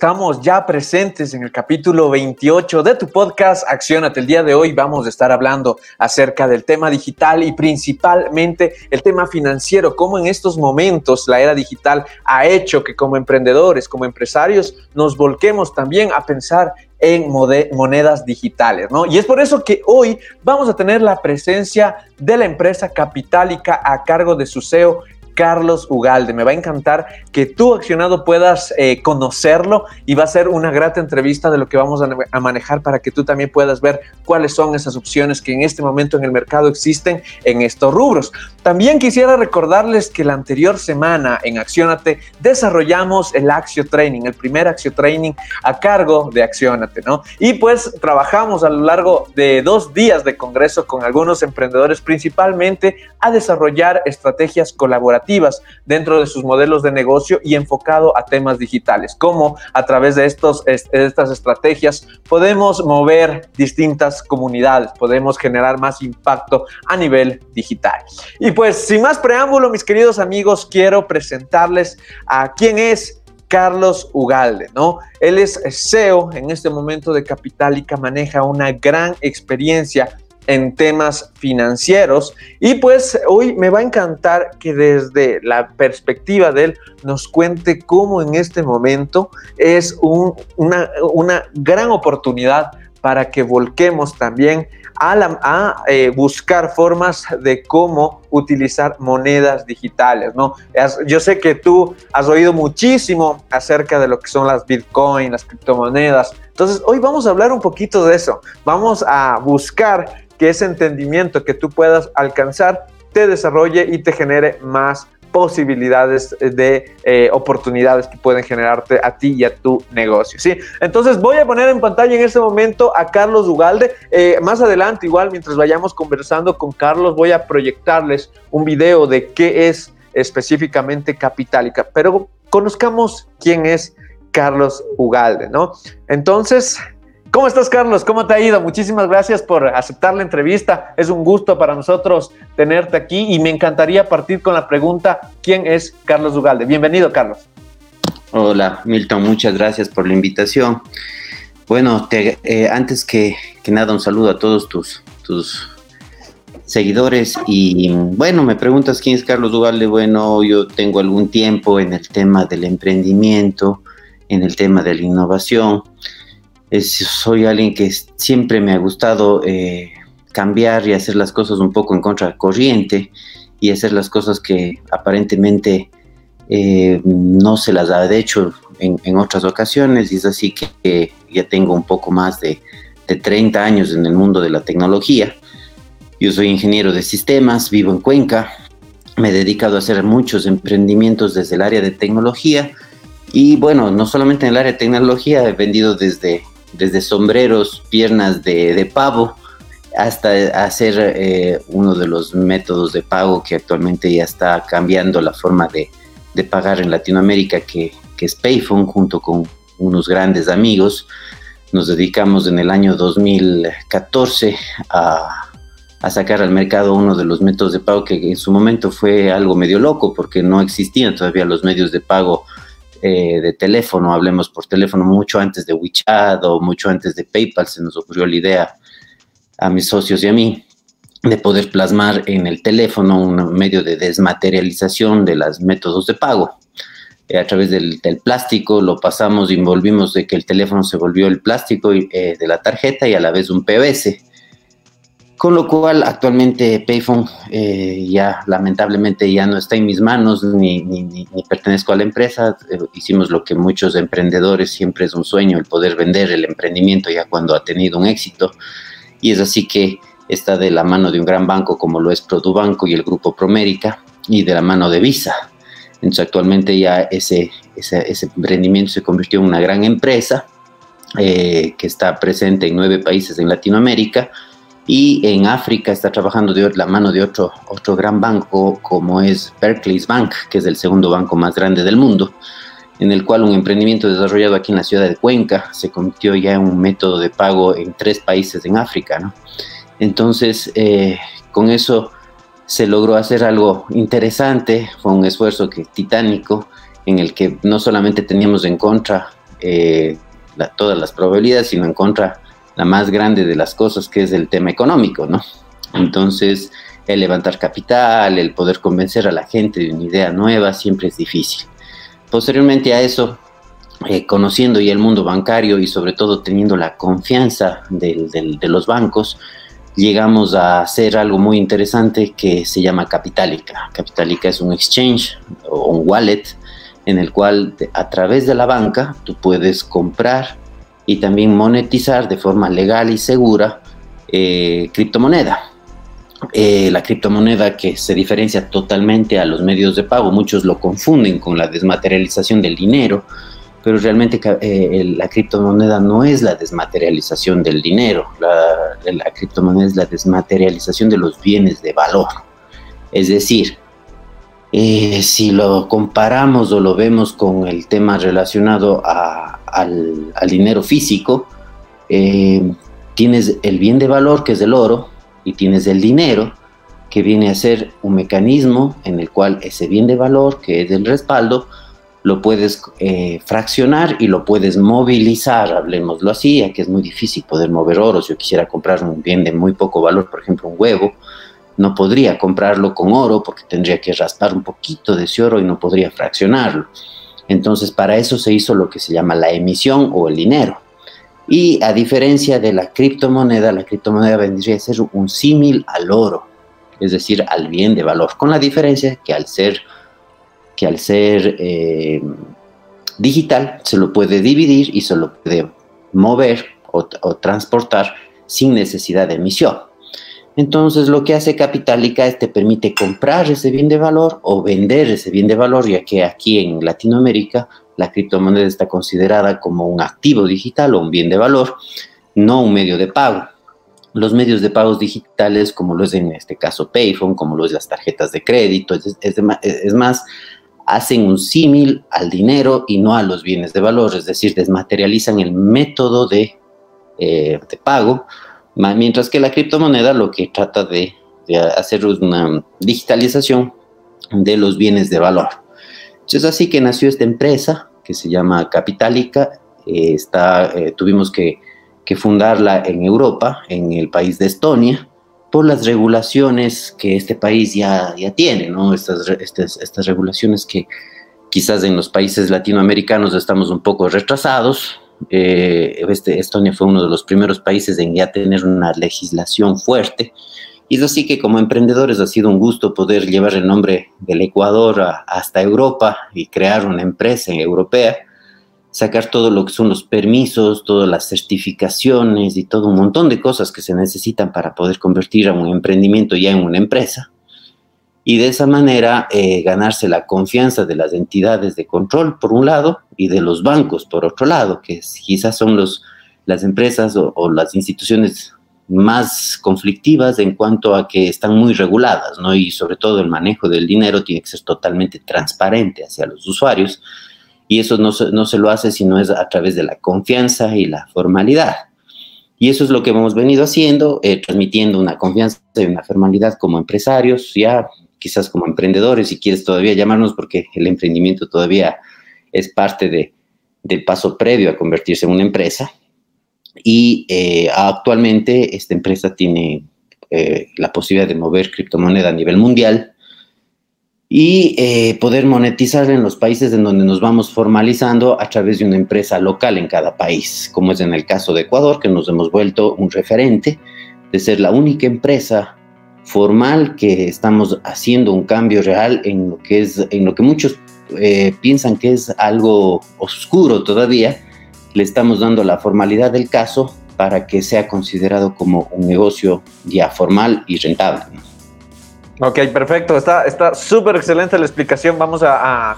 Estamos ya presentes en el capítulo 28 de tu podcast Accionate. El día de hoy vamos a estar hablando acerca del tema digital y principalmente el tema financiero, cómo en estos momentos la era digital ha hecho que como emprendedores, como empresarios, nos volquemos también a pensar en monedas digitales, ¿no? Y es por eso que hoy vamos a tener la presencia de la empresa Capitalica a cargo de su CEO Carlos Ugalde. Me va a encantar que tú, accionado, puedas eh, conocerlo y va a ser una grata entrevista de lo que vamos a, manejar para que tú también puedas ver cuáles son esas opciones que en este momento en el mercado existen en estos rubros. También quisiera recordarles que la anterior semana en Accionate desarrollamos el Axio Training, el primer Axio Training a cargo de Accionate, ¿no? Y pues trabajamos a lo largo de dos días de congreso con algunos emprendedores, principalmente a desarrollar estrategias colaborativas dentro de sus modelos de negocio y enfocado a temas digitales, como a través de estos, estas estrategias podemos mover distintas comunidades, podemos generar más impacto a nivel digital. Y pues sin más preámbulo, mis queridos amigos, quiero presentarles a quién es Carlos Ugalde, ¿no? Él es CEO en este momento de Capitalica, maneja una gran experiencia en temas financieros. Y pues hoy me va a encantar que desde la perspectiva de él nos cuente cómo en este momento es una, una gran oportunidad para que volquemos también a, a eh, buscar formas de cómo utilizar monedas digitales, ¿no? yo sé que tú has oído muchísimo acerca de lo que son las Bitcoin, las criptomonedas. Entonces, hoy vamos a hablar un poquito de eso. Vamos a buscar que ese entendimiento que tú puedas alcanzar te desarrolle y te genere más posibilidades de eh, oportunidades que pueden generarte a ti y a tu negocio. ¿sí? Entonces voy a poner en pantalla en este momento a Carlos Ugalde. Eh, más adelante, igual mientras vayamos conversando con Carlos, voy a proyectarles un video de qué es específicamente Capitalica. Pero conozcamos quién es Carlos Ugalde, ¿no? Entonces, ¿Cómo estás, Carlos? ¿Cómo te ha ido? Muchísimas gracias por aceptar la entrevista. Es un gusto para nosotros tenerte aquí y me encantaría partir con la pregunta, ¿quién es Carlos Ugalde? Bienvenido, Carlos. Hola, Milton, muchas gracias por la invitación. Bueno, eh, antes que, nada, un saludo a todos tus, tus seguidores y bueno, me preguntas quién es Carlos Ugalde. Bueno, yo tengo algún tiempo en el tema del emprendimiento, en el tema de la innovación soy alguien que siempre me ha gustado eh, cambiar y hacer las cosas un poco en contra corriente y hacer las cosas que aparentemente eh, no se las ha hecho en, en, otras ocasiones y es así que, ya tengo un poco más de, de 30 años en el mundo de la tecnología. Yo soy ingeniero de sistemas, vivo en Cuenca, me he dedicado a hacer muchos emprendimientos desde el área de tecnología y bueno, no solamente en el área de tecnología, he vendido desde desde sombreros, piernas de, pavo, hasta hacer eh, uno de los métodos de pago que actualmente ya está cambiando la forma de, pagar en Latinoamérica, que, es Payphone, junto con unos grandes amigos. Nos dedicamos en el año 2014 a, a sacar al mercado uno de los métodos de pago que en su momento fue algo medio loco porque no existían todavía los medios de pago eh, de teléfono, hablemos por teléfono, mucho antes de WeChat o mucho antes de PayPal, se nos ocurrió la idea a mis socios y a mí de poder plasmar en el teléfono un medio de desmaterialización de los métodos de pago. Eh, a través del, plástico lo pasamos y envolvimos de que el teléfono se volvió el plástico eh, de la tarjeta y a la vez un PVC con lo cual actualmente Payphone eh, ya lamentablemente ya no está en mis manos ni, ni, pertenezco a la empresa. Eh, hicimos lo que muchos emprendedores siempre es un sueño, el poder vender el emprendimiento ya cuando ha tenido un éxito. Y es así que está de la mano de un gran banco como lo es Produbanco y el Grupo Promérica y de la mano de Visa. Entonces actualmente ya ese, emprendimiento se convirtió en una gran empresa eh, que está presente en nueve países en Latinoamérica Y en África está trabajando de la mano de otro, otro gran banco como es Berkeley's Bank, que es el segundo banco más grande del mundo, en el cual un emprendimiento desarrollado aquí en la ciudad de Cuenca se convirtió ya en un método de pago en tres países en África. ¿no? Entonces, eh, con eso se logró hacer algo interesante, fue un esfuerzo que, titánico, en el que no solamente teníamos en contra eh, todas las probabilidades, sino en contra la más grande de las cosas, que es el tema económico, ¿no? Entonces, el levantar capital, el poder convencer a la gente de una idea nueva, siempre es difícil. Posteriormente a eso, eh, conociendo ya el mundo bancario y sobre todo teniendo la confianza de los bancos, llegamos a hacer algo muy interesante que se llama Capitalica. Capitalica es un exchange o un wallet en el cual a través de la banca tú puedes comprar y también monetizar de forma legal y segura eh, criptomoneda. Eh, la criptomoneda que se diferencia totalmente a los medios de pago, muchos lo confunden con la desmaterialización del dinero, pero realmente eh, la criptomoneda no es la desmaterialización del dinero, la, criptomoneda es la desmaterialización de los bienes de valor. Es decir, eh, si lo comparamos o lo vemos con el tema relacionado al, dinero físico, eh, tienes el bien de valor que es el oro y tienes el dinero que viene a ser un mecanismo en el cual ese bien de valor que es el respaldo lo puedes eh, fraccionar y lo puedes movilizar, hablemoslo así, ya que es muy difícil poder mover oro. Si yo quisiera comprar un bien de muy poco valor, por ejemplo un huevo, no podría comprarlo con oro porque tendría que raspar un poquito de ese oro y no podría fraccionarlo. Entonces para eso se hizo lo que se llama la emisión o el dinero. Y a diferencia de la criptomoneda, la criptomoneda vendría a ser un símil al oro, es decir, al bien de valor, con la diferencia que al ser que al ser eh, digital se lo puede dividir y se lo puede mover o, transportar sin necesidad de emisión. Entonces lo que hace Capitalica es te permite comprar ese bien de valor o vender ese bien de valor, ya que aquí en Latinoamérica la criptomoneda está considerada como un activo digital o un bien de valor, no un medio de pago. Los medios de pagos digitales, como lo es en este caso Payphone, como lo es las tarjetas de crédito, es más, hacen un símil al dinero y no a los bienes de valor, es decir, desmaterializan el método de, eh, pago, mientras que la criptomoneda lo que trata de, hacer es una digitalización de los bienes de valor. Es así que nació esta empresa que se llama Capitalica, eh, está, eh, tuvimos que, que fundarla en Europa, en el país de Estonia, por las regulaciones que este país ya, ya tiene, ¿no? Estas, estas, estas regulaciones que quizás en los países latinoamericanos estamos un poco retrasados. Eh, este, Estonia fue uno de los primeros países en ya tener una legislación fuerte. Y es así que como emprendedores ha sido un gusto poder llevar el nombre del Ecuador hasta Europa y crear una empresa europea sacar todo lo que son los permisos, todas las certificaciones y todo un montón de cosas que se necesitan para poder convertir a un emprendimiento ya en una empresa. Y de esa manera eh, ganarse la confianza de las entidades de control, por un lado, y de los bancos, por otro lado, que quizás son los, las empresas o, o las instituciones más conflictivas en cuanto a que están muy reguladas, ¿no? Y sobre todo el manejo del dinero tiene que ser totalmente transparente hacia los usuarios y eso no se, no se lo hace si no es a través de la confianza y la formalidad. Y eso es lo que hemos venido haciendo, eh, transmitiendo una confianza y una formalidad como empresarios, ya quizás como emprendedores, si quieres todavía llamarnos, porque el emprendimiento todavía es parte de, del paso previo a convertirse en una empresa. Y eh, actualmente esta empresa tiene eh, la posibilidad de mover criptomoneda a nivel mundial y eh, poder monetizar en los países en donde nos vamos formalizando a través de una empresa local en cada país, como es en el caso de Ecuador, que nos hemos vuelto un referente de ser la única empresa formal que estamos haciendo un cambio real en lo que es en lo que muchos eh, piensan que es algo oscuro todavía le estamos dando la formalidad del caso para que sea considerado como un negocio ya formal y rentable. Ok, perfecto. Está súper excelente la explicación. Vamos a,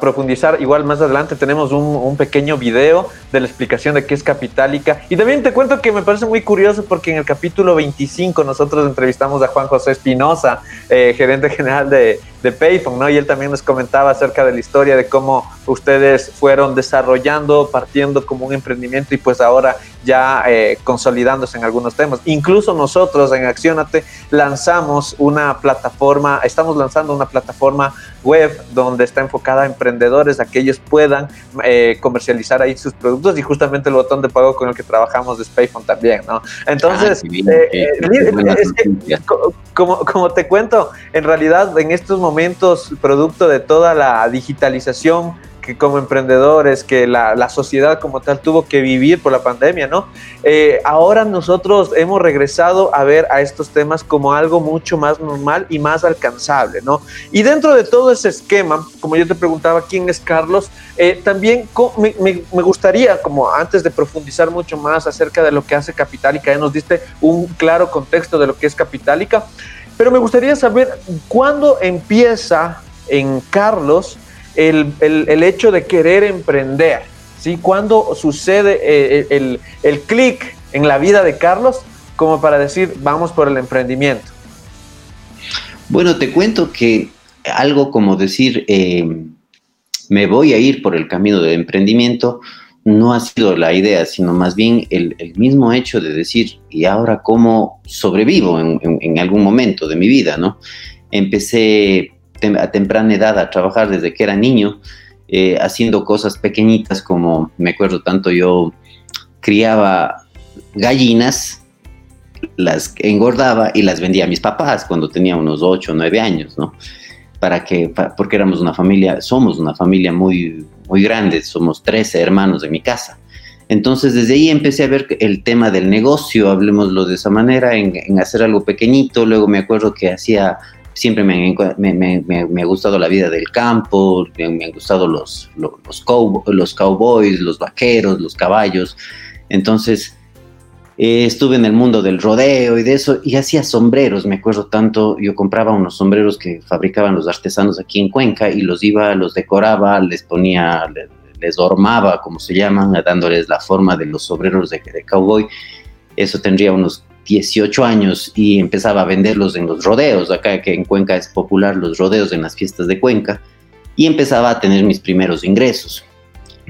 profundizar. Igual más adelante tenemos un, pequeño video de la explicación de qué es Capitalica. Y también te cuento que me parece muy curioso porque en el capítulo 25 nosotros entrevistamos a Juan José Espinosa, eh, gerente general de, de Payphone, ¿no? Y él también nos comentaba acerca de la historia de cómo ustedes fueron desarrollando, partiendo como un emprendimiento y pues ahora ya eh, consolidándose en algunos temas. Incluso nosotros en Accionate lanzamos una plataforma, estamos lanzando una plataforma web donde está enfocada a emprendedores, a que ellos puedan eh, comercializar ahí sus productos y justamente el botón de pago con el que trabajamos de Payphone también, ¿no? Entonces, como, como te cuento, en realidad en estos momentos, producto de toda la digitalización, que como emprendedores, que la, sociedad como tal tuvo que vivir por la pandemia, ¿no? Eh, ahora nosotros hemos regresado a ver a estos temas como algo mucho más normal y más alcanzable, ¿no? Y dentro de todo ese esquema, como yo te preguntaba quién es Carlos, eh, también me, me, gustaría, como antes de profundizar mucho más acerca de lo que hace Capitalica, ya nos diste un claro contexto de lo que es Capitalica, pero me gustaría saber cuándo empieza en Carlos el, el, hecho de querer emprender, ¿sí? ¿Cuándo sucede eh, el, el clic en la vida de Carlos como para decir, vamos por el emprendimiento? Bueno, te cuento que algo como decir, eh, me voy a ir por el camino del emprendimiento, no ha sido la idea, sino más bien el, el mismo hecho de decir, ¿y ahora cómo sobrevivo en, en, algún momento de mi vida? ¿no? Empecé a temprana edad a trabajar desde que era niño, eh, haciendo cosas pequeñitas como, me acuerdo tanto, yo criaba gallinas, las engordaba y las vendía a mis papás cuando tenía unos 8 o 9 años, ¿no? Para que, porque éramos una familia, somos una familia muy, muy grande, somos 13 hermanos de mi casa. Entonces desde ahí empecé a ver el tema del negocio, hablemoslo de esa manera, en, en hacer algo pequeñito. Luego me acuerdo que hacía siempre me, me, ha gustado la vida del campo, me, han gustado los, los, los, cowboys, los vaqueros, los caballos. Entonces, eh, estuve en el mundo del rodeo y de eso, y hacía sombreros, me acuerdo tanto, yo compraba unos sombreros que fabricaban los artesanos aquí en Cuenca y los iba, los decoraba, les ponía, les, les como se llaman, dándoles la forma de los sombreros de, de cowboy. Eso tendría unos 18 años y empezaba a venderlos en los rodeos, acá que en Cuenca es popular los rodeos en las fiestas de Cuenca, y empezaba a tener mis primeros ingresos.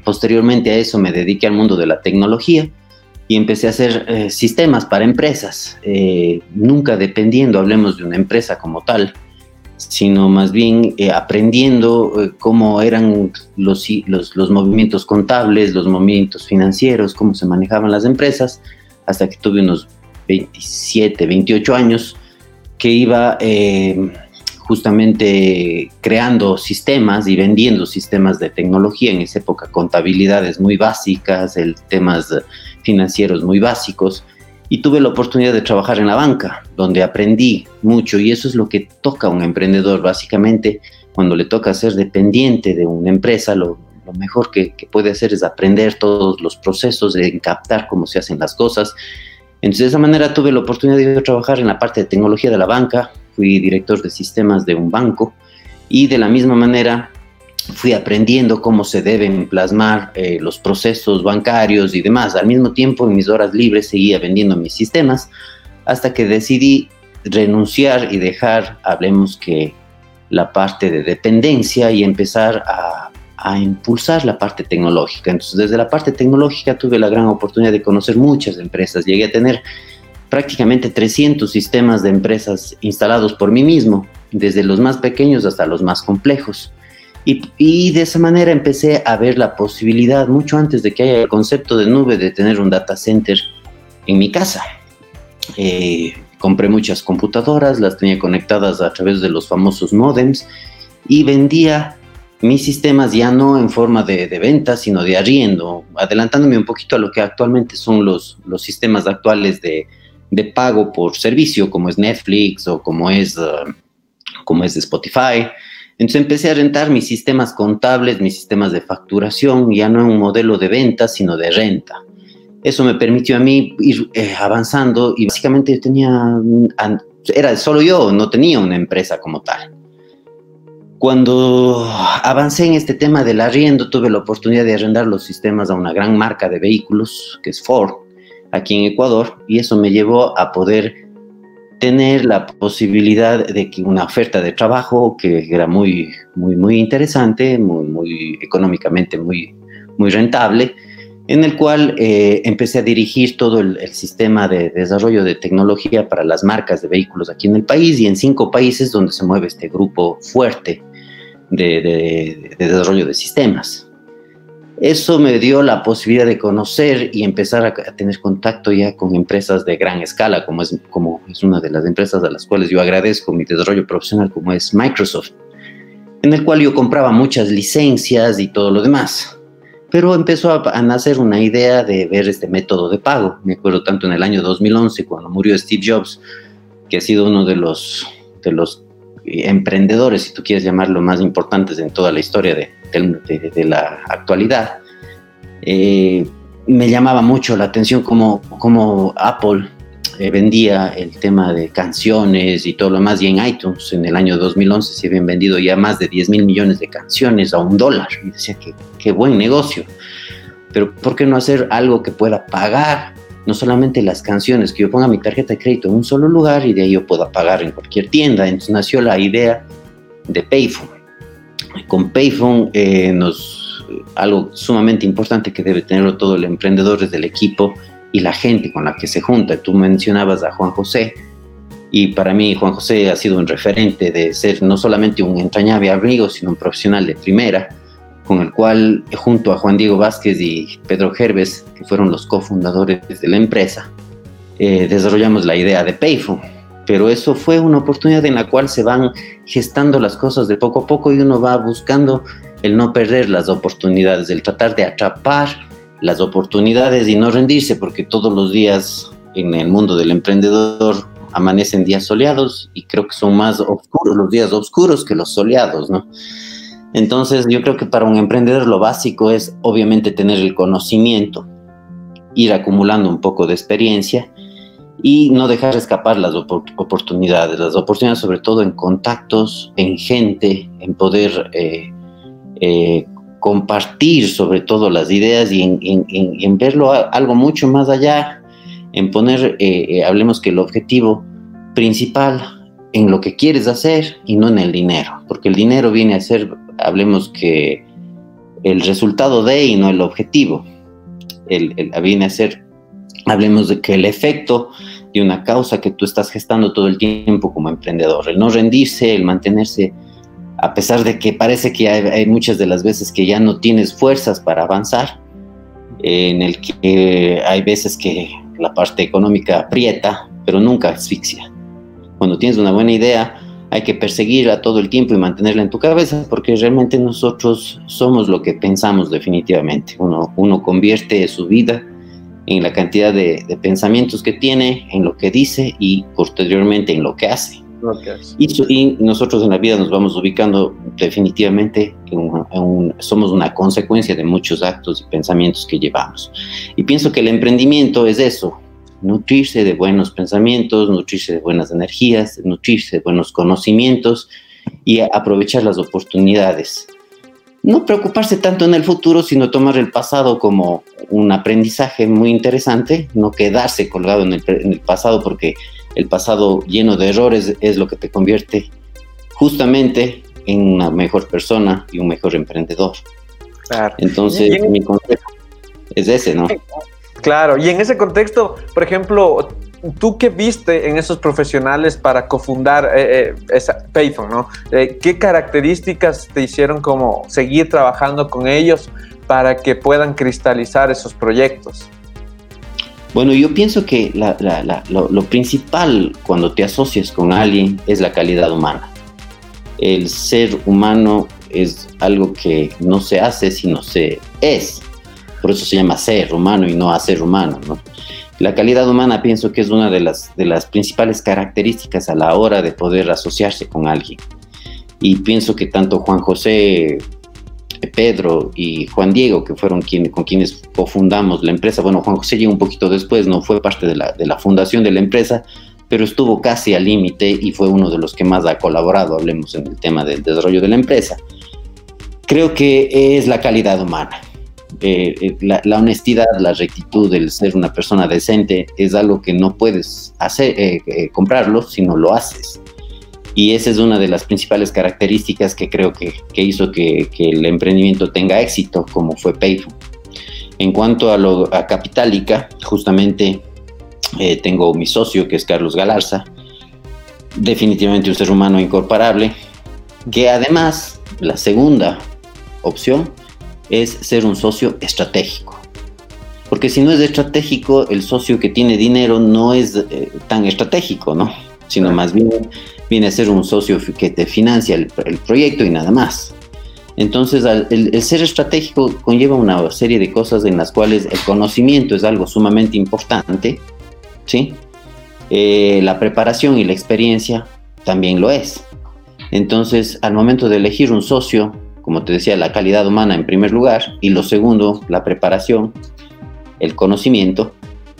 Posteriormente a eso me dediqué al mundo de la tecnología y empecé a hacer eh, sistemas para empresas, eh, nunca dependiendo, hablemos de una empresa como tal, sino más bien eh, aprendiendo cómo eran los, los, los movimientos contables, los movimientos financieros, cómo se manejaban las empresas, hasta que tuve unos 27, 28 años, que iba eh, justamente creando sistemas y vendiendo sistemas de tecnología. En esa época, contabilidades muy básicas, el, temas financieros muy básicos, y tuve la oportunidad de trabajar en la banca, donde aprendí mucho, y eso es lo que toca a un emprendedor, básicamente, cuando le toca ser dependiente de una empresa, lo, mejor que, puede hacer es aprender todos los procesos, de captar cómo se hacen las cosas, entonces, de esa manera tuve la oportunidad de trabajar en la parte de tecnología de la banca, fui director de sistemas de un banco y de la misma manera fui aprendiendo cómo se deben plasmar eh, los procesos bancarios y demás. Al mismo tiempo, en mis horas libres seguía vendiendo mis sistemas hasta que decidí renunciar y dejar, hablemos que la parte de dependencia y empezar a a impulsar la parte tecnológica. Entonces, desde la parte tecnológica tuve la gran oportunidad de conocer muchas empresas. Llegué a tener prácticamente 300 sistemas de empresas instalados por mí mismo, desde los más pequeños hasta los más complejos. Y, de esa manera empecé a ver la posibilidad, mucho antes de que haya el concepto de nube, de tener un data center en mi casa. Eh, compré muchas computadoras, las tenía conectadas a través de los famosos modems y vendía mis sistemas ya no en forma de, de, venta, sino de arriendo, adelantándome un poquito a lo que actualmente son los, los sistemas actuales de, de pago por servicio, como es Netflix o como es, uh, como es Spotify. Entonces empecé a rentar mis sistemas contables, mis sistemas de facturación, ya no en un modelo de venta, sino de renta. Eso me permitió a mí ir eh, avanzando y básicamente yo tenía, era solo yo, no tenía una empresa como tal. Cuando avancé en este tema del arriendo, tuve la oportunidad de arrendar los sistemas a una gran marca de vehículos, que es Ford, aquí en Ecuador, y eso me llevó a poder tener la posibilidad de que una oferta de trabajo que era muy, muy, muy interesante, muy, muy económicamente muy, muy rentable, en el cual eh, empecé a dirigir todo el, sistema de desarrollo de tecnología para las marcas de vehículos aquí en el país y en cinco países donde se mueve este grupo fuerte de, desarrollo de sistemas. Eso me dio la posibilidad de conocer y empezar a, tener contacto ya con empresas de gran escala, como es, como es una de las empresas a las cuales yo agradezco mi desarrollo profesional, como es Microsoft, en el cual yo compraba muchas licencias y todo lo demás pero empezó a, nacer una idea de ver este método de pago. Me acuerdo tanto en el año 2011, cuando murió Steve Jobs, que ha sido uno de los, los emprendedores, si tú quieres llamarlo, más importantes en toda la historia de, de, la actualidad. Eh, me llamaba mucho la atención cómo, cómo Apple eh, vendía el tema de canciones y todo lo más, y en iTunes en el año 2011 se habían vendido ya más de 10 mil millones de canciones a un dólar. Y decía que qué buen negocio. Pero ¿por qué no hacer algo que pueda pagar? No solamente las canciones, que yo ponga mi tarjeta de crédito en un solo lugar y de ahí yo pueda pagar en cualquier tienda. Entonces nació la idea de Payphone. Con Payphone eh, nos, algo sumamente importante que debe tener todo el emprendedor desde el equipo y la gente con la que se junta. Tú mencionabas a Juan José y para mí Juan José ha sido un referente de ser no solamente un entrañable amigo, sino un profesional de primera, con el cual junto a Juan Diego Vázquez y Pedro Gerbes, que fueron los cofundadores de la empresa, eh, desarrollamos la idea de Payphone. Pero eso fue una oportunidad en la cual se van gestando las cosas de poco a poco y uno va buscando el no perder las oportunidades, el tratar de atrapar las oportunidades y no rendirse, porque todos los días en el mundo del emprendedor amanecen días soleados y creo que son más oscuros los días oscuros que los soleados, ¿no? Entonces yo creo que para un emprendedor lo básico es obviamente tener el conocimiento, ir acumulando un poco de experiencia y no dejar escapar las oportunidades, las oportunidades sobre todo en contactos, en gente, en poder eh, eh, compartir sobre todo las ideas y en, verlo algo mucho más allá, en poner, eh, eh, hablemos que el objetivo principal en lo que quieres hacer y no en el dinero, porque el dinero viene a ser, hablemos que el resultado de y no el objetivo, el, viene a ser, hablemos de que el efecto de una causa que tú estás gestando todo el tiempo como emprendedor, el no rendirse, el mantenerse a pesar de que parece que hay, muchas de las veces que ya no tienes fuerzas para avanzar, en el que hay veces que la parte económica aprieta, pero nunca asfixia. Cuando tienes una buena idea, hay que perseguirla todo el tiempo y mantenerla en tu cabeza, porque realmente nosotros somos lo que pensamos definitivamente. Uno, convierte su vida en la cantidad de pensamientos que tiene, en lo que dice y posteriormente en lo que hace. Y, nosotros en la vida nos vamos ubicando definitivamente en, somos una consecuencia de muchos actos y pensamientos que llevamos. Y pienso que el emprendimiento es eso, nutrirse de buenos pensamientos, nutrirse de buenas energías, nutrirse de buenos conocimientos y aprovechar las oportunidades. No preocuparse tanto en el futuro, sino tomar el pasado como un aprendizaje muy interesante, no quedarse colgado en el, en el pasado porque el pasado lleno de errores es lo que te convierte justamente en una mejor persona y un mejor emprendedor. Claro. Entonces, mi consejo es ese, ¿no? Claro, y en ese contexto, por ejemplo, ¿tú qué viste en esos profesionales para cofundar eh, eh, esa Payphone, ¿no? Eh, ¿Qué características te hicieron como seguir trabajando con ellos para que puedan cristalizar esos proyectos? Bueno, yo pienso que lo, principal cuando te asocias con alguien es la calidad humana. El ser humano es algo que no se hace, sino se es. Por eso se llama ser humano y no hacer humano. La calidad humana pienso que es una de las principales características a la hora de poder asociarse con alguien. Y pienso que tanto Juan José Pedro y Juan Diego, que fueron con quienes cofundamos la empresa. Bueno, Juan José llegó un poquito después, no fue parte de la, fundación de la empresa, pero estuvo casi al límite y fue uno de los que más ha colaborado, hablemos en el tema del desarrollo de la empresa. Creo que es la calidad humana. Eh, eh, la, honestidad, la rectitud, el ser una persona decente es algo que no puedes hacer, eh, comprarlo si no lo haces. Y esa es una de las principales características que creo que, hizo que, el emprendimiento tenga éxito, como fue Payphone. En cuanto a, lo, a Capitalica, justamente tengo mi socio, que es Carlos Galarza, definitivamente un ser humano incomparable, que además, la segunda opción es ser un socio estratégico. Porque si no es estratégico, el socio que tiene dinero no es eh, tan estratégico, ¿no? Sino más bien viene a ser un socio que te financia el, proyecto y nada más. Entonces, el, ser estratégico conlleva una serie de cosas en las cuales el conocimiento es algo sumamente importante, ¿sí? Eh, la preparación y la experiencia también lo es. Entonces, al momento de elegir un socio, como te decía, la calidad humana en primer lugar y lo segundo, la preparación, el conocimiento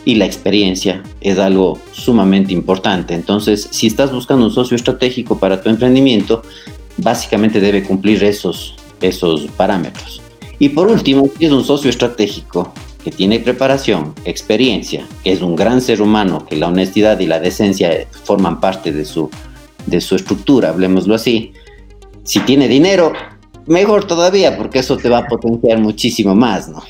y la experiencia es algo sumamente importante. Entonces, si estás buscando un socio estratégico para tu emprendimiento, básicamente debe cumplir esos, esos parámetros. Y por último, si es un socio estratégico que tiene preparación, experiencia, que es un gran ser humano, que la honestidad y la decencia forman parte de su, de su estructura, hablemoslo así, si tiene dinero, mejor todavía, porque eso te va a potenciar muchísimo más, ¿no?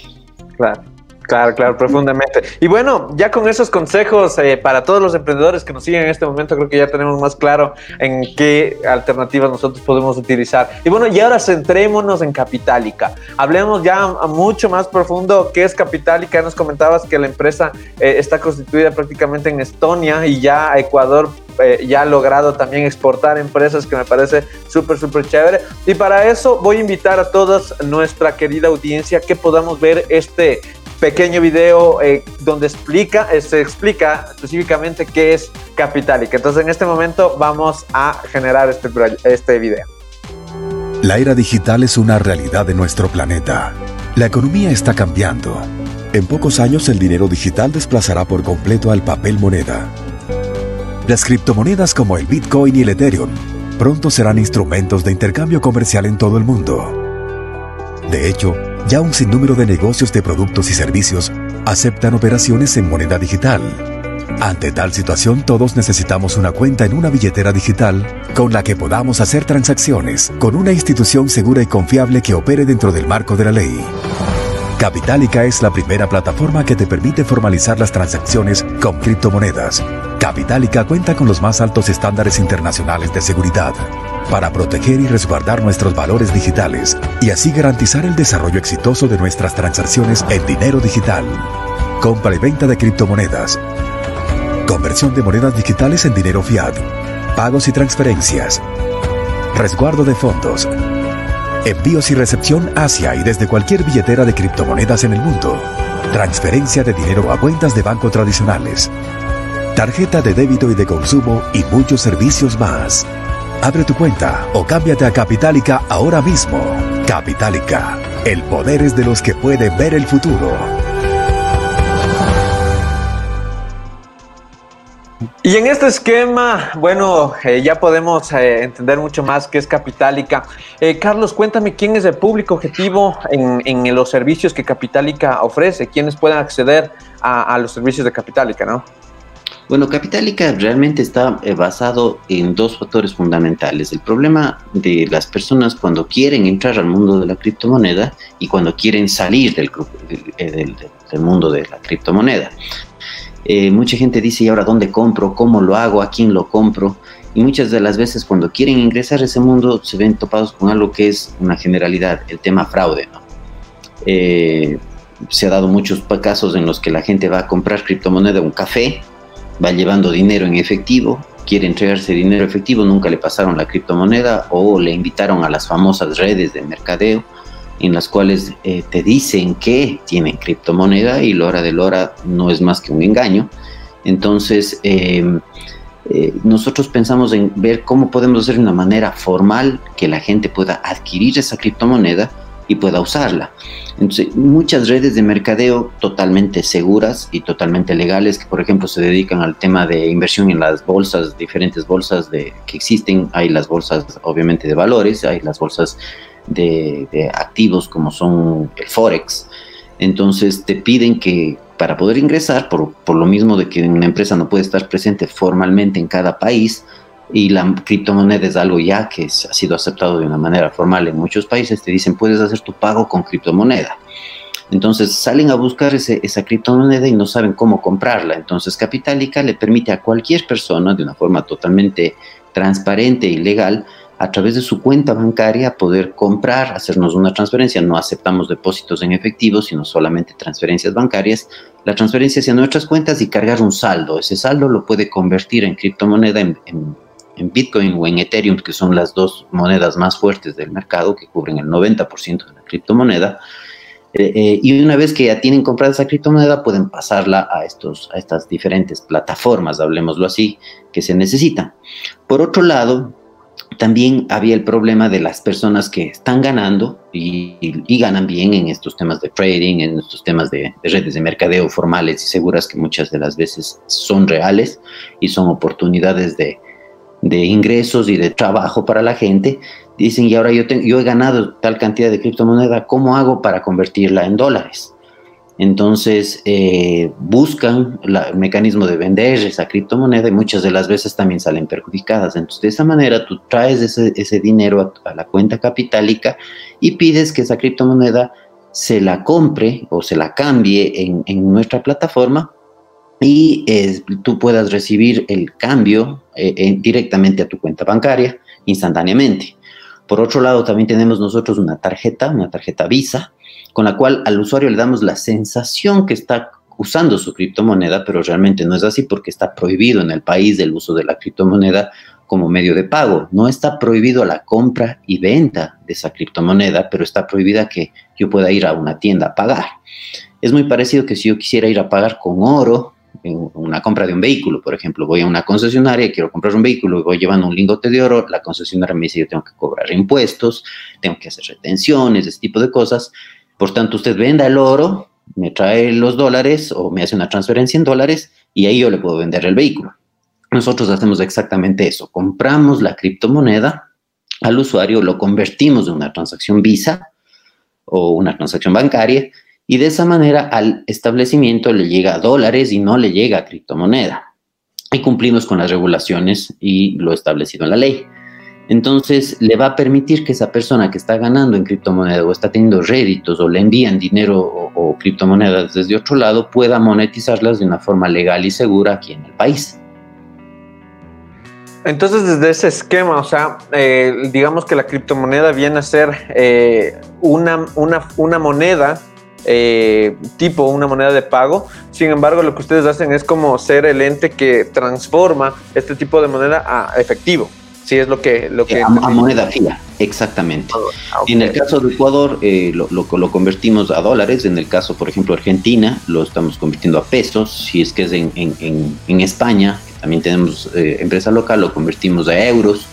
Claro. Claro, claro, profundamente. Y bueno, ya con esos consejos eh, para todos los emprendedores que nos siguen en este momento, creo que ya tenemos más claro en qué alternativas nosotros podemos utilizar. Y bueno, y ahora centrémonos en Capitalica. Hablemos ya mucho más profundo qué es Capitalica. Nos comentabas que la empresa eh, está constituida prácticamente en Estonia y ya Ecuador eh, ya ha logrado también exportar empresas que me parece súper, súper chévere. Y para eso voy a invitar a toda nuestra querida audiencia que podamos ver este pequeño video eh, donde explica, eh, se explica específicamente qué es Capitalica. Entonces en este momento vamos a generar este, este video. La era digital es una realidad de nuestro planeta. La economía está cambiando. En pocos años el dinero digital desplazará por completo al papel moneda. Las criptomonedas como el Bitcoin y el Ethereum pronto serán instrumentos de intercambio comercial en todo el mundo. De hecho, ya un sinnúmero de negocios de productos y servicios aceptan operaciones en moneda digital. Ante tal situación, todos necesitamos una cuenta en una billetera digital con la que podamos hacer transacciones con una institución segura y confiable que opere dentro del marco de la ley. Capitalica es la primera plataforma que te permite formalizar las transacciones con criptomonedas. Capitalica cuenta con los más altos estándares internacionales de seguridad para proteger y resguardar nuestros valores digitales y así garantizar el desarrollo exitoso de nuestras transacciones en dinero digital. Compra y venta de criptomonedas. Conversión de monedas digitales en dinero fiat. Pagos y transferencias. Resguardo de fondos envíos y recepción hacia y desde cualquier billetera de criptomonedas en el mundo, transferencia de dinero a cuentas de banco tradicionales, tarjeta de débito y de consumo y muchos servicios más. Abre tu cuenta o cámbiate a Capitalica ahora mismo. Capitalica, el poder es de los que pueden ver el futuro. Y en este esquema, bueno, eh, ya podemos eh, entender mucho más qué es Capitalica. Eh, Carlos, cuéntame quién es el público objetivo en, los servicios que Capitalica ofrece, quiénes pueden acceder a, los servicios de Capitalica, ¿no? Bueno, Capitalica realmente está basado en dos factores fundamentales. El problema de las personas cuando quieren entrar al mundo de la criptomoneda y cuando quieren salir del, del mundo de la criptomoneda. Eh, mucha gente dice, ¿y ahora dónde compro? ¿Cómo lo hago? ¿A quién lo compro? Y muchas de las veces cuando quieren ingresar a ese mundo se ven topados con algo que es una generalidad, el tema fraude. Eh, se ha dado muchos casos en los que la gente va a comprar criptomoneda, un café, va llevando dinero en efectivo, quiere entregarse dinero efectivo, nunca le pasaron la criptomoneda o le invitaron a las famosas redes de mercadeo en las cuales eh, te dicen que tienen criptomoneda y lo hora de hora no es más que un engaño. Entonces, em, eh, nosotros pensamos en ver cómo podemos hacer de una manera formal que la gente pueda adquirir esa criptomoneda y pueda usarla. Entonces, muchas redes de mercadeo totalmente seguras y totalmente legales, que por ejemplo se dedican al tema de inversión en las bolsas, diferentes bolsas de, que existen. Hay las bolsas obviamente de valores, hay las bolsas de, activos como son el Forex. Entonces te piden que para poder ingresar, por, por lo mismo de que una empresa no puede estar presente formalmente en cada país, y la criptomoneda es algo ya que ha sido aceptado de una manera formal en muchos países, te dicen puedes hacer tu pago con criptomoneda. Entonces salen a buscar esa criptomoneda y no saben cómo comprarla. Entonces Capitalica le permite a cualquier persona de una forma totalmente transparente y legal a través de su cuenta bancaria poder comprar, hacernos una transferencia. No aceptamos depósitos en efectivo, sino solamente transferencias bancarias. La transferencia hacia nuestras cuentas y cargar un saldo. Ese saldo lo puede convertir en criptomoneda en Bitcoin o en Ethereum, que son las dos monedas más fuertes del mercado, que cubren el 90% de la criptomoneda. Eh, eh, y una vez que ya tienen comprada esa criptomoneda, pueden pasarla a, estos, a estas diferentes plataformas, hablemoslo así, que se necesitan. Por otro lado, también había el problema de las personas que están ganando y, ganan bien en estos temas de trading, en estos temas de, de, redes de mercadeo formales y seguras que muchas de las veces son reales y son oportunidades de, de ingresos y de trabajo para la gente, dicen, y ahora yo, yo he ganado tal cantidad de criptomoneda, ¿cómo hago para convertirla en dólares? Entonces eh, buscan el mecanismo de vender esa criptomoneda y muchas de las veces también salen perjudicadas. Entonces de esa manera tú traes ese, dinero a, la cuenta capitálica y pides que esa criptomoneda se la compre o se la cambie en, en nuestra plataforma y eh, tú puedas recibir el cambio eh, directamente a tu cuenta bancaria instantáneamente. Por otro lado, también tenemos nosotros una tarjeta, una tarjeta Visa, con la cual al usuario le damos la sensación que está usando su criptomoneda, pero realmente no es así porque está prohibido en el país el uso de la criptomoneda como medio de pago. No está prohibido la compra y venta de esa criptomoneda, pero está prohibida que yo pueda ir a una tienda a pagar. Es muy parecido que si yo quisiera ir a pagar con oro en una compra de un vehículo, por ejemplo, voy a una concesionaria, quiero comprar un vehículo voy llevando un lingote de oro, la concesionaria me dice yo tengo que cobrar impuestos, tengo que hacer retenciones, ese tipo de cosas. Por tanto, usted venda el oro, me trae los dólares o me hace una transferencia en dólares y ahí yo le puedo vender el vehículo. Nosotros hacemos exactamente eso, compramos la criptomoneda al usuario, lo convertimos de una transacción Visa o una transacción bancaria y de esa manera al establecimiento le llega dólares y no le llega criptomoneda. Y cumplimos con las regulaciones y lo establecido en la ley. Entonces le va a permitir que esa persona que está ganando en criptomoneda o está teniendo réditos o le envían dinero o, criptomonedas desde otro lado pueda monetizarlas de una forma legal y segura aquí en el país. Entonces, desde ese esquema, o sea, eh, digamos que la criptomoneda viene a ser eh, una, una, una moneda eh, tipo una moneda de pago. Sin embargo, lo que ustedes hacen es como ser el ente que transforma este tipo de moneda a efectivo. Sí, es lo que... Lo que a, moneda fija, exactamente. Ah, en el caso de Ecuador eh, lo, lo, convertimos a dólares, en el caso, por ejemplo, Argentina, lo estamos convirtiendo a pesos, si es que es en, en, en, España, también tenemos eh, empresa local, lo convertimos a euros.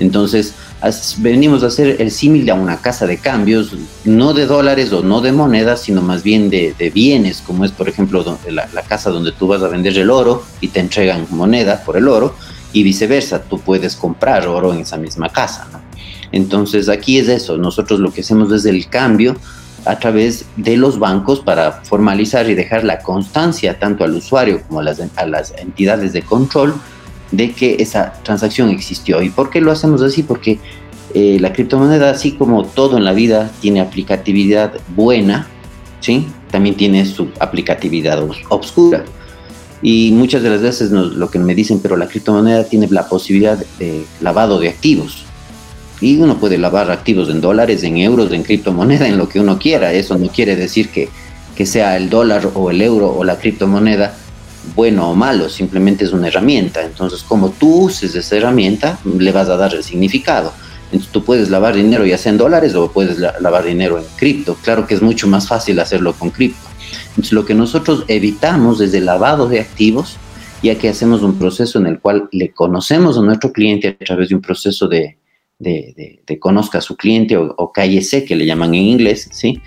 Entonces, venimos a hacer el símil a una casa de cambios, no de dólares o no de monedas, sino más bien de, bienes, como es por ejemplo la, casa donde tú vas a vender el oro y te entregan moneda por el oro, y viceversa, tú puedes comprar oro en esa misma casa. Entonces aquí es eso, nosotros lo que hacemos es el cambio a través de los bancos para formalizar y dejar la constancia tanto al usuario como a las, a las entidades de control de que esa transacción existió. ¿Y por qué lo hacemos así? Porque eh, la criptomoneda, así como todo en la vida, tiene aplicatividad buena, ¿sí? También tiene su aplicatividad oscura. Y muchas de las veces lo que me dicen, pero la criptomoneda tiene la posibilidad de lavado de activos. Y uno puede lavar activos en dólares, en euros, en criptomoneda, en lo que uno quiera. Eso no quiere decir que, que sea el dólar o el euro o la criptomoneda bueno o malo, simplemente es una herramienta. Entonces, como tú uses esa herramienta, le vas a dar el significado. Entonces, tú puedes lavar dinero ya sea en dólares o puedes lavar dinero en cripto. Claro que es mucho más fácil hacerlo con cripto. Entonces, lo que nosotros evitamos es el lavado de activos, ya que hacemos un proceso en el cual le conocemos a nuestro cliente a través de un proceso de, de, conozca a su cliente o, o que le llaman en inglés, ¿sí?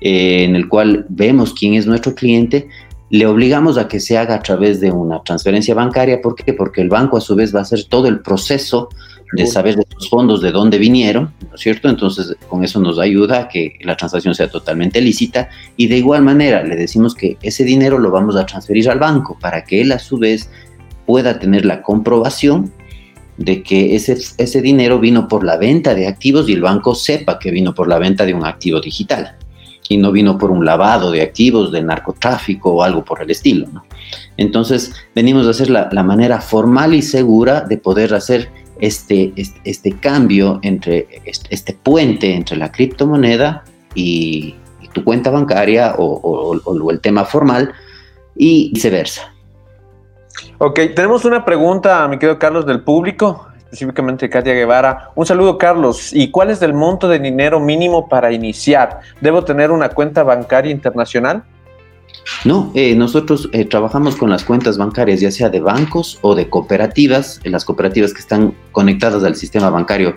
Eh, en el cual vemos quién es nuestro cliente, le obligamos a que se haga a través de una transferencia bancaria. ¿Por qué? Porque el banco a su vez va a hacer todo el proceso de saber de los fondos de dónde vinieron, ¿no es cierto? Entonces, con eso nos ayuda a que la transacción sea totalmente lícita y de igual manera le decimos que ese dinero lo vamos a transferir al banco para que él a su vez pueda tener la comprobación de que ese, ese dinero vino por la venta de activos y el banco sepa que vino por la venta de un activo digital y no vino por un lavado de activos, de narcotráfico o algo por el estilo. ¿no? Entonces, venimos a hacer la, manera formal y segura de poder hacer este, este, cambio entre este, puente entre la criptomoneda y, tu cuenta bancaria o, el tema formal y viceversa. Ok, tenemos una pregunta, mi querido Carlos, del público, específicamente Katia Guevara. Un saludo, Carlos. ¿Y cuál es el monto de dinero mínimo para iniciar? ¿Debo tener una cuenta bancaria internacional? No, eh, nosotros eh, trabajamos con las cuentas bancarias, ya sea de bancos o de cooperativas, las cooperativas que están conectadas al sistema bancario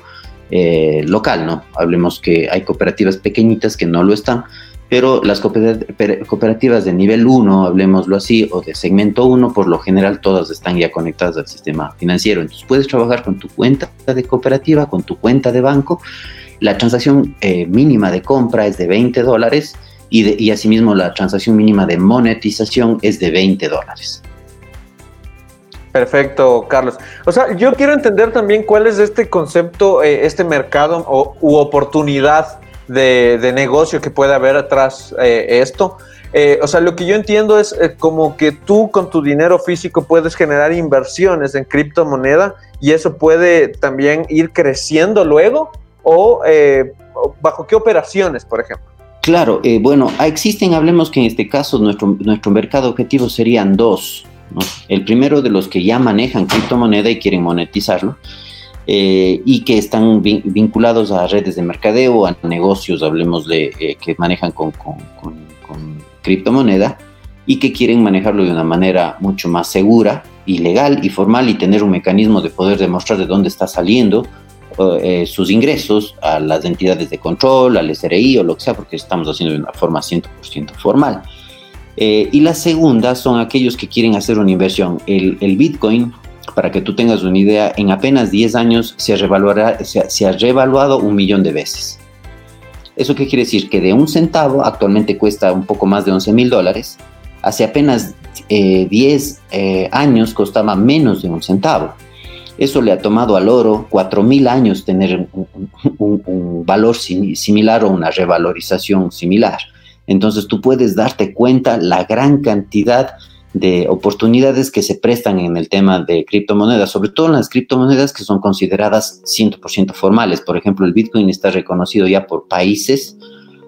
eh, local, ¿no? Hablemos que hay cooperativas pequeñitas que no lo están, pero las cooperativas de nivel 1, hablemoslo así, o de segmento 1, por lo general todas están ya conectadas al sistema financiero. Entonces puedes trabajar con tu cuenta de cooperativa, con tu cuenta de banco. La transacción mínima de compra es de 20 dólares y, asimismo la transacción mínima de monetización es de 20 dólares. Perfecto, Carlos. O sea, yo quiero entender también cuál es este concepto, eh, este mercado o, u oportunidad de, negocio que puede haber atrás eh, esto. Eh, o sea, lo que yo entiendo es como que tú con tu dinero físico puedes generar inversiones en criptomoneda y eso puede también ir creciendo luego o bajo qué operaciones, por ejemplo. Claro, eh, bueno, ah, existen, hablemos que en este caso nuestro, nuestro mercado objetivo serían dos. El primero de los que ya manejan criptomoneda y quieren monetizarlo, eh, y que están vinculados a redes de mercadeo, a negocios, hablemos de eh, que manejan con, con, criptomoneda y que quieren manejarlo de una manera mucho más segura y legal y formal y tener un mecanismo de poder demostrar de dónde está saliendo eh, sus ingresos a las entidades de control, al SRI o lo que sea, porque estamos haciendo de una forma 100% formal. Eh, y la segunda son aquellos que quieren hacer una inversión. El, Bitcoin, para que tú tengas una idea, en apenas 10 años se, ha revaluado un millón de veces. ¿Eso qué quiere decir? Que de un centavo actualmente cuesta un poco más de 11 mil dólares. Hace apenas 10 eh, años costaba menos de un centavo. Eso le ha tomado al oro 4.000 años tener un, valor similar o una revalorización similar. Entonces tú puedes darte cuenta la gran cantidad de oportunidades que se prestan en el tema de criptomonedas, sobre todo en las criptomonedas que son consideradas 100% formales. Por ejemplo, el Bitcoin está reconocido ya por países,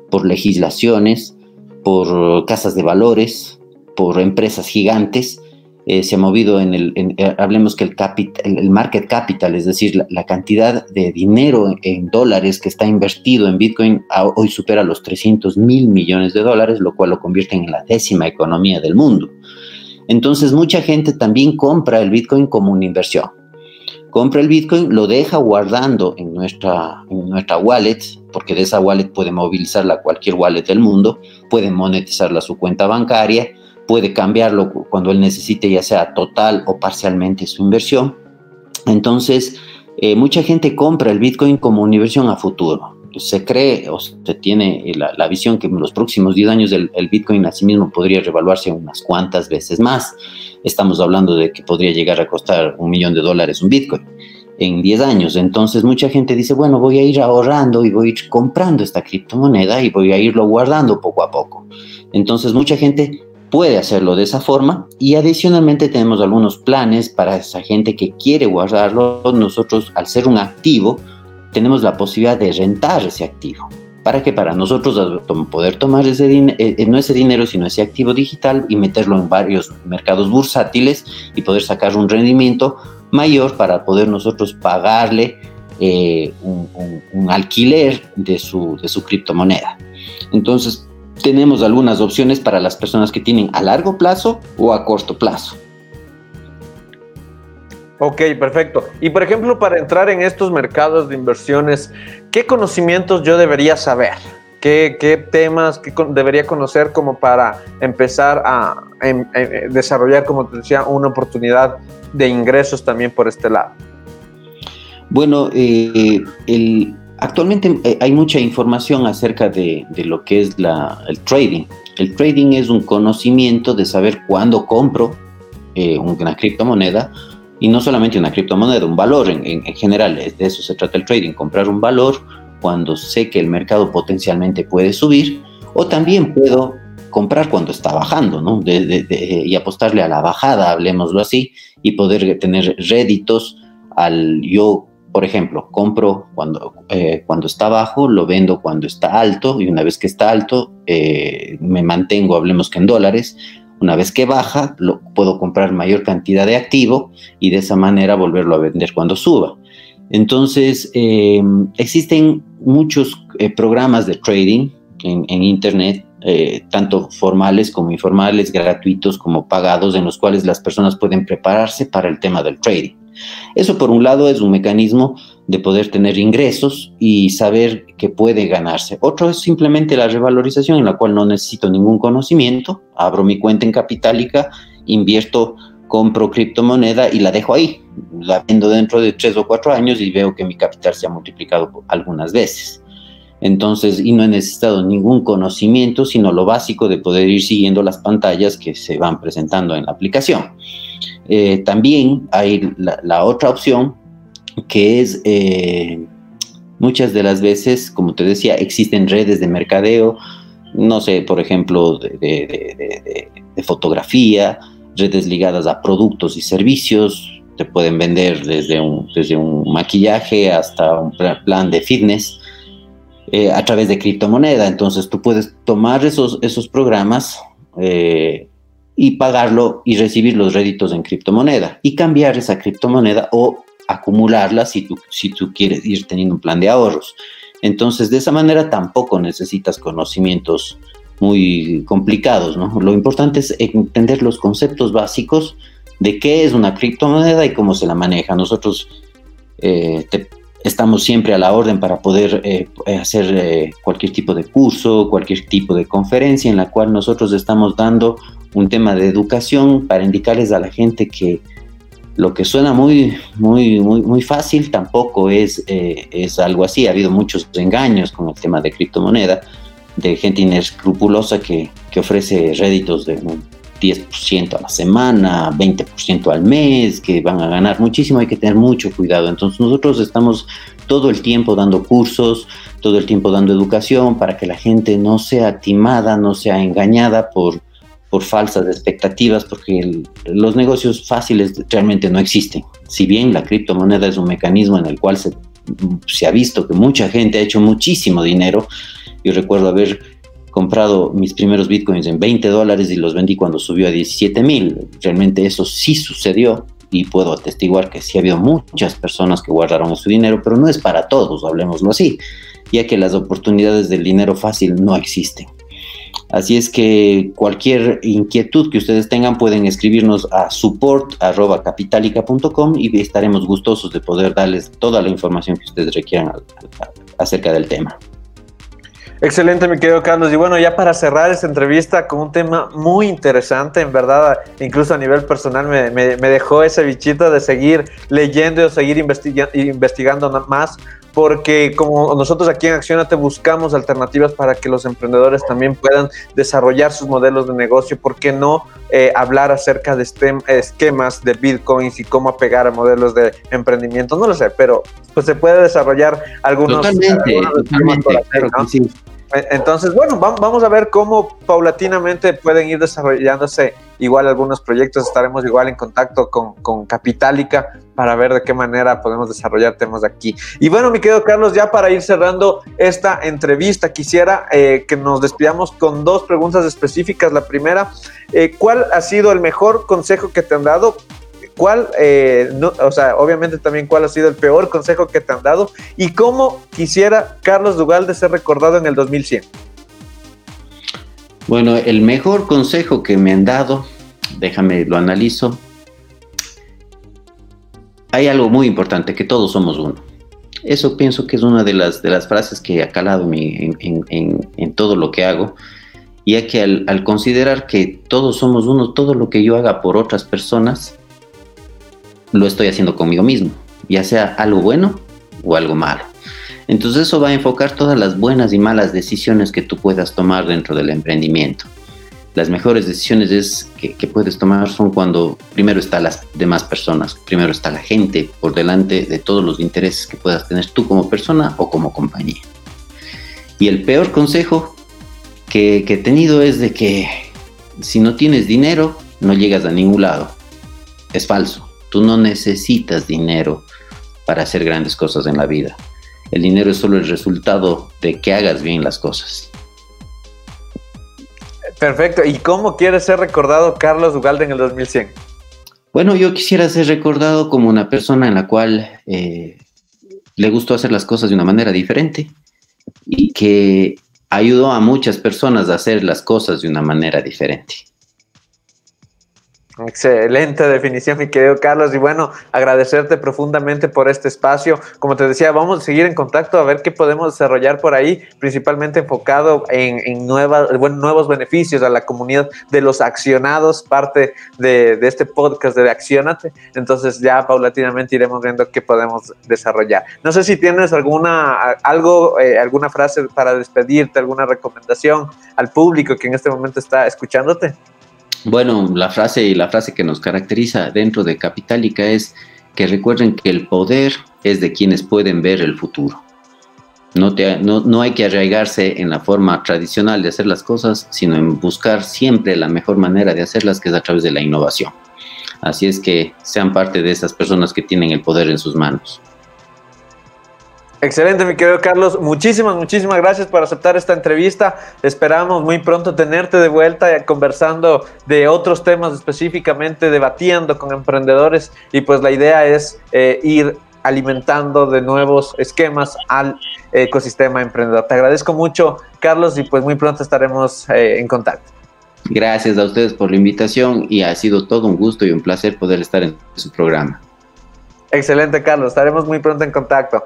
por legislaciones, por casas de valores, por empresas gigantes eh, se ha movido en el, eh, hablemos que el market capital, es decir, la, cantidad de dinero en, dólares que está invertido en Bitcoin hoy supera los 300 mil millones de dólares, lo cual lo convierte en la décima economía del mundo. Entonces mucha gente también compra el Bitcoin como una inversión. Compra el Bitcoin, lo deja guardando en nuestra, nuestra wallet, porque de esa wallet puede movilizarla cualquier wallet del mundo, puede monetizarla su cuenta bancaria, puede cambiarlo cuando él necesite, ya sea total o parcialmente su inversión. Entonces, eh, mucha gente compra el Bitcoin como una inversión a futuro. Se cree o se tiene la, visión que en los próximos 10 años el, el, Bitcoin a sí mismo podría revaluarse unas cuantas veces más. Estamos hablando de que podría llegar a costar un millón de dólares un Bitcoin en 10 años. Entonces mucha gente dice, bueno, voy a ir ahorrando y voy a ir comprando esta criptomoneda y voy a irlo guardando poco a poco. Entonces mucha gente puede hacerlo de esa forma y adicionalmente tenemos algunos planes para esa gente que quiere guardarlo. Nosotros, al ser un activo, tenemos la posibilidad de rentar ese activo. Para que para nosotros poder tomar ese dinero, eh, eh, no ese dinero, sino ese activo digital y meterlo en varios mercados bursátiles y poder sacar un rendimiento mayor para poder nosotros pagarle eh, un, un, alquiler de su, de su criptomoneda. Entonces, tenemos algunas opciones para las personas que tienen a largo plazo o a corto plazo. Ok, perfecto. Y por ejemplo, para entrar en estos mercados de inversiones, ¿qué conocimientos yo debería saber? ¿Qué, temas debería conocer como para empezar a desarrollar, como te decía, una oportunidad de ingresos también por este lado? Bueno, eh, actualmente eh, hay mucha información acerca de, lo que es el trading. El trading es un conocimiento de saber cuándo compro eh, una criptomoneda y no solamente una criptomoneda, un valor en, en, general. De eso se trata el trading, comprar un valor cuando sé que el mercado potencialmente puede subir, o también puedo comprar cuando está bajando, ¿no? y apostarle a la bajada, hablemoslo así, y poder tener réditos al yo, por ejemplo, compro cuando, eh, cuando está bajo, lo vendo cuando está alto, y una vez que está alto, eh, me mantengo, hablemos que en dólares, una vez que baja, lo, puedo comprar mayor cantidad de activo y de esa manera volverlo a vender cuando suba. Entonces, eh, existen muchos eh, programas de trading en, Internet, eh, tanto formales como informales, gratuitos como pagados, en los cuales las personas pueden prepararse para el tema del trading. Eso por un lado es un mecanismo de poder tener ingresos y saber que puede ganarse. Otro es simplemente la revalorización en la cual no necesito ningún conocimiento, abro mi cuenta en Capitalica, invierto compro criptomoneda y la dejo ahí. La vendo dentro de tres o cuatro años y veo que mi capital se ha multiplicado algunas veces. Entonces, y no he necesitado ningún conocimiento, sino lo básico de poder ir siguiendo las pantallas que se van presentando en la aplicación. Eh, también hay la, otra opción, que es eh, muchas de las veces, como te decía, existen redes de mercadeo, no sé, por ejemplo, de fotografía, redes ligadas a productos y servicios, te pueden vender desde un, desde un maquillaje hasta un plan de fitness eh, a través de criptomoneda. Entonces tú puedes tomar esos, esos programas y pagarlo y recibir los réditos en criptomoneda y cambiar esa criptomoneda o acumularla si tú, si tú quieres ir teniendo un plan de ahorros. Entonces de esa manera tampoco necesitas conocimientos muy complicados, ¿no? Lo importante es entender los conceptos básicos de qué es una criptomoneda y cómo se la maneja. Nosotros eh, estamos siempre a la orden para poder eh, hacer eh, cualquier tipo de curso, cualquier tipo de conferencia en la cual nosotros estamos dando un tema de educación para indicarles a la gente que lo que suena muy, muy, muy, muy fácil tampoco es, es algo así. Ha habido muchos engaños con el tema de criptomoneda de gente inescrupulosa que, que ofrece réditos de 10% a la semana, 20% al mes, que van a ganar muchísimo, hay que tener mucho cuidado. Entonces nosotros estamos todo el tiempo dando cursos, todo el tiempo dando educación para que la gente no sea timada, no sea engañada por, por falsas expectativas, porque los negocios fáciles realmente no existen. Si bien la criptomoneda es un mecanismo en el cual se, se ha visto que mucha gente ha hecho muchísimo dinero, yo recuerdo haber comprado mis primeros bitcoins en 20 dólares y los vendí cuando subió a 17 mil. Realmente eso sí sucedió y puedo atestiguar que sí ha habido muchas personas que guardaron su dinero, pero no es para todos, hablemoslo así, ya que las oportunidades del dinero fácil no existen. Así es que cualquier inquietud que ustedes tengan pueden escribirnos a support.capitalica.com y estaremos gustosos de poder darles toda la información que ustedes requieran acerca del tema. Excelente, mi querido Carlos. Y bueno, ya para cerrar esta entrevista con un tema muy interesante, en verdad, incluso a nivel personal me, dejó ese bichito de seguir leyendo y seguir investigando más, porque como nosotros aquí en Accionate buscamos alternativas para que los emprendedores también puedan desarrollar sus modelos de negocio, ¿por qué no eh, hablar acerca de este, esquemas de bitcoins y cómo apegar a modelos de emprendimiento? No lo sé, pero pues se puede desarrollar algunos... Totalmente, totalmente, entonces, bueno, vamos a ver cómo paulatinamente pueden ir desarrollándose igual algunos proyectos. Estaremos igual en contacto con, con Capitalica para ver de qué manera podemos desarrollar temas aquí. Y bueno, mi querido Carlos, ya para ir cerrando esta entrevista, quisiera eh, que nos despidamos con dos preguntas específicas. La primera, eh, ¿cuál ha sido el mejor consejo que te han dado ¿Cuál, eh, o sea, obviamente también cuál ha sido el peor consejo que te han dado y cómo quisiera Carlos Dugal de ser recordado en el 2100? Bueno, el mejor consejo que me han dado, déjame lo analizo. hay algo muy importante, que todos somos uno. Eso pienso que es una de las, de las frases que ha calado en, en, todo lo que hago, ya que al, al, considerar que todos somos uno, todo lo que yo haga por otras personas, lo estoy haciendo conmigo mismo, ya sea algo bueno o algo malo. Entonces eso va a enfocar todas las buenas y malas decisiones que tú puedas tomar dentro del emprendimiento las mejores decisiones es que, puedes tomar son cuando primero están las demás personas, primero está la gente por delante de todos los intereses que puedas tener tú como persona o como compañía. Y el peor consejo que, que he tenido es de que si no tienes dinero, no llegas a ningún lado. Es falso. Tú no necesitas dinero para hacer grandes cosas en la vida. El dinero es solo el resultado de que hagas bien las cosas. Perfecto. ¿Y cómo quiere ser recordado Carlos Ugalde en el 2100? Bueno, yo quisiera ser recordado como una persona en la cual eh, le gustó hacer las cosas de una manera diferente y que ayudó a muchas personas a hacer las cosas de una manera diferente. Excelente definición, mi querido Carlos. Y bueno, agradecerte profundamente por este espacio. Como te decía, vamos a seguir en contacto a ver qué podemos desarrollar por ahí, principalmente enfocado en, nuevas, nuevos beneficios a la comunidad de los accionados, parte de, este podcast de Accionate. Entonces ya paulatinamente iremos viendo qué podemos desarrollar. No sé si tienes alguna, algo, eh, alguna frase para despedirte, alguna recomendación al público que en este momento está escuchándote. Bueno, la frase la frase que nos caracteriza dentro de Capitalica es que recuerden que el poder es de quienes pueden ver el futuro. No, no, hay que arraigarse en la forma tradicional de hacer las cosas, sino en buscar siempre la mejor manera de hacerlas, que es a través de la innovación. Así es que sean parte de esas personas que tienen el poder en sus manos. Excelente, mi querido Carlos. Muchísimas, muchísimas gracias por aceptar esta entrevista. Esperamos muy pronto tenerte de vuelta conversando de otros temas específicamente, debatiendo con emprendedores y pues la idea es eh, ir alimentando de nuevos esquemas al ecosistema emprendedor. Te agradezco mucho, Carlos, y pues muy pronto estaremos eh, en contacto. Gracias a ustedes por la invitación y ha sido todo un gusto y un placer poder estar en su programa. Excelente, Carlos. Estaremos muy pronto en contacto.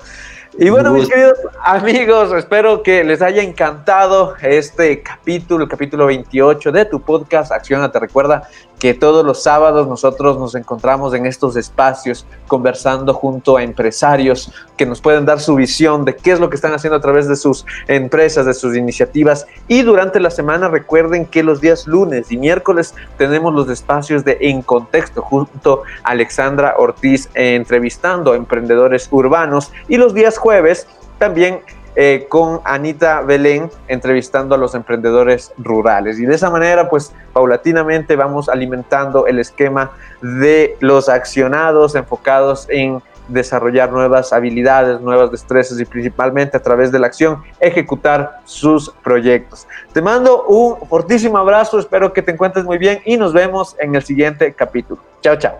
Y bueno, mis queridos amigos, espero que les haya encantado este capítulo, el capítulo 28 de tu podcast Acciona. Te recuerda que todos los sábados nosotros nos encontramos en estos espacios conversando junto a empresarios que nos pueden dar su visión de qué es lo que están haciendo a través de sus empresas, de sus iniciativas. Y durante la semana recuerden que los días lunes y miércoles tenemos los espacios de En Contexto junto a Alexandra Ortiz entrevistando a emprendedores urbanos y los días jueves también eh, con Anita Belén entrevistando a los emprendedores rurales. Y de esa manera, pues paulatinamente vamos alimentando el esquema de los accionados enfocados en desarrollar nuevas habilidades, nuevas destrezas y principalmente a través de la acción ejecutar sus proyectos. Te mando un fortísimo abrazo, espero que te encuentres muy bien y nos vemos en el siguiente capítulo. Chao, chao.